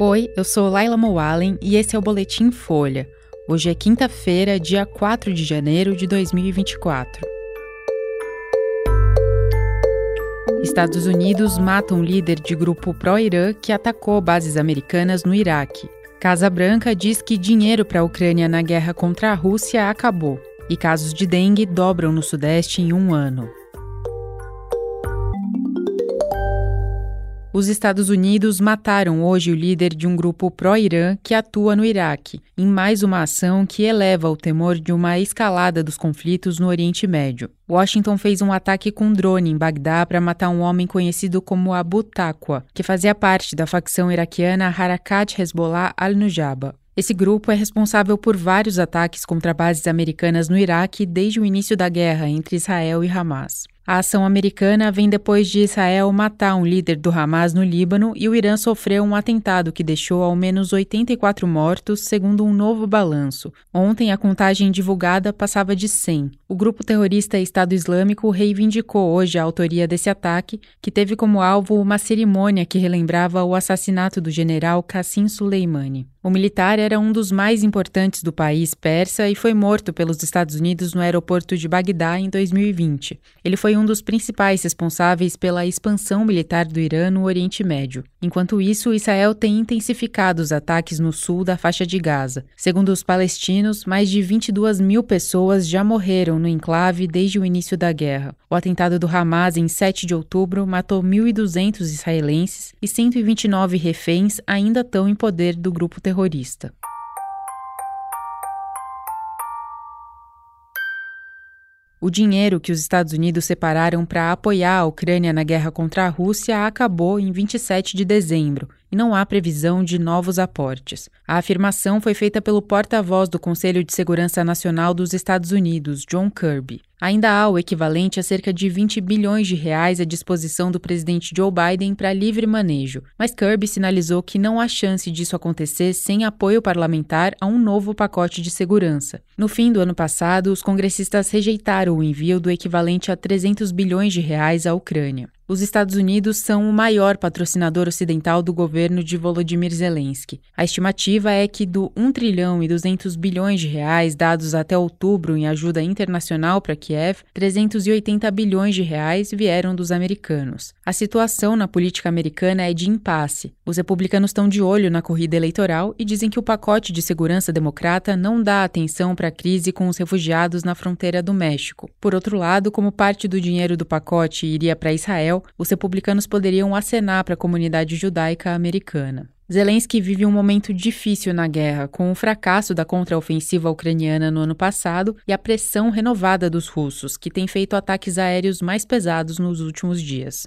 Oi, eu sou Laila Moalen e esse é o Boletim Folha. Hoje é quinta-feira, dia 4 de janeiro de 2024. Estados Unidos matam um líder de grupo pró-Irã que atacou bases americanas no Iraque. Casa Branca diz que dinheiro para a Ucrânia na guerra contra a Rússia acabou. E casos de dengue dobram no Sudeste em um ano. Os Estados Unidos mataram hoje o líder de um grupo pró-Irã que atua no Iraque, em mais uma ação que eleva o temor de uma escalada dos conflitos no Oriente Médio. Washington fez um ataque com drone em Bagdá para matar um homem conhecido como Abu Taqwa, que fazia parte da facção iraquiana Harakat Hezbollah al-Nujaba. Esse grupo é responsável por vários ataques contra bases americanas no Iraque desde o início da guerra entre Israel e Hamas. A ação americana vem depois de Israel matar um líder do Hamas no Líbano e o Irã sofreu um atentado que deixou ao menos 84 mortos, segundo um novo balanço. Ontem, a contagem divulgada passava de 100. O grupo terrorista Estado Islâmico reivindicou hoje a autoria desse ataque, que teve como alvo uma cerimônia que relembrava o assassinato do general Qassim Soleimani. O militar era um dos mais importantes do país persa e foi morto pelos Estados Unidos no aeroporto de Bagdá em 2020. Ele foi um dos principais responsáveis pela expansão militar do Irã no Oriente Médio. Enquanto isso, Israel tem intensificado os ataques no sul da faixa de Gaza. Segundo os palestinos, mais de 22 mil pessoas já morreram no enclave desde o início da guerra. O atentado do Hamas em 7 de outubro matou 1.200 israelenses e 129 reféns ainda estão em poder do grupo terrorista. O dinheiro que os Estados Unidos separaram para apoiar a Ucrânia na guerra contra a Rússia acabou em 27 de dezembro e não há previsão de novos aportes. A afirmação foi feita pelo porta-voz do Conselho de Segurança Nacional dos Estados Unidos, John Kirby. Ainda há o equivalente a cerca de 20 bilhões de reais à disposição do presidente Joe Biden para livre manejo, mas Kirby sinalizou que não há chance disso acontecer sem apoio parlamentar a um novo pacote de segurança. No fim do ano passado, os congressistas rejeitaram o envio do equivalente a 300 bilhões de reais à Ucrânia. Os Estados Unidos são o maior patrocinador ocidental do governo de Volodymyr Zelensky. A estimativa é que do 1 trilhão e 200 bilhões de reais dados até outubro em ajuda internacional para Kiev, 380 bilhões de reais vieram dos americanos. A situação na política americana é de impasse. Os republicanos estão de olho na corrida eleitoral e dizem que o pacote de segurança democrata não dá atenção para a crise com os refugiados na fronteira do México. Por outro lado, como parte do dinheiro do pacote iria para Israel, os republicanos poderiam acenar para a comunidade judaica americana. Zelensky vive um momento difícil na guerra, com o fracasso da contraofensiva ucraniana no ano passado e a pressão renovada dos russos, que têm feito ataques aéreos mais pesados nos últimos dias.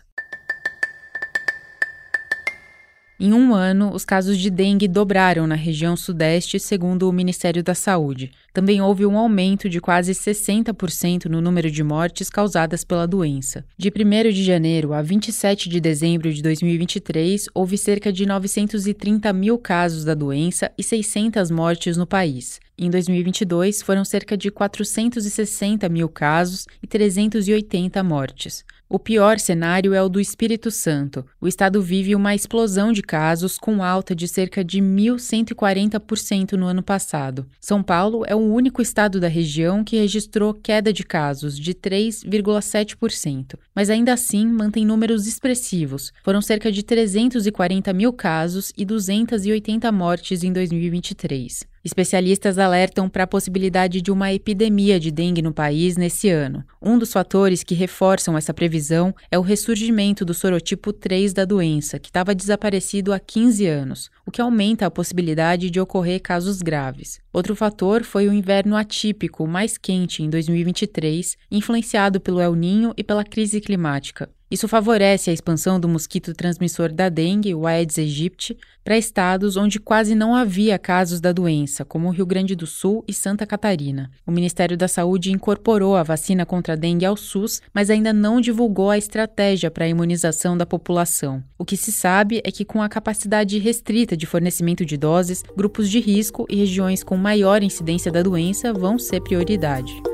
Em um ano, os casos de dengue dobraram na região sudeste, segundo o Ministério da Saúde. Também houve um aumento de quase 60% no número de mortes causadas pela doença. De 1 de janeiro a 27 de dezembro de 2023, houve cerca de 930 mil casos da doença e 600 mortes no país. Em 2022, foram cerca de 460 mil casos e 380 mortes. O pior cenário é o do Espírito Santo. O estado vive uma explosão de casos, com alta de cerca de 1.140% no ano passado. São Paulo é o único estado da região que registrou queda de casos, de 3,7%, mas ainda assim mantém números expressivos. Foram cerca de 340 mil casos e 280 mortes em 2023. Especialistas alertam para a possibilidade de uma epidemia de dengue no país nesse ano. Um dos fatores que reforçam essa previsão é o ressurgimento do sorotipo 3 da doença, que estava desaparecido há 15 anos, o que aumenta a possibilidade de ocorrer casos graves. Outro fator foi o inverno atípico mais quente em 2023, influenciado pelo El Ninho e pela crise climática. Isso favorece a expansão do mosquito transmissor da dengue, o Aedes aegypti, para estados onde quase não havia casos da doença, como o Rio Grande do Sul e Santa Catarina. O Ministério da Saúde incorporou a vacina contra a dengue ao SUS, mas ainda não divulgou a estratégia para a imunização da população. O que se sabe é que, com a capacidade restrita de fornecimento de doses, grupos de risco e regiões com maior incidência da doença vão ser prioridade.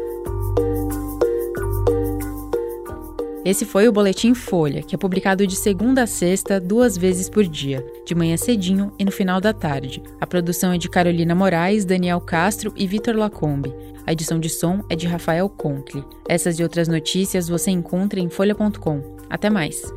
Esse foi o Boletim Folha, que é publicado de segunda a sexta, duas vezes por dia, de manhã cedinho e no final da tarde. A produção é de Carolina Moraes, Daniel Castro e Vitor Lacombe. A edição de som é de Rafael Conkle. Essas e outras notícias você encontra em folha.com. Até mais!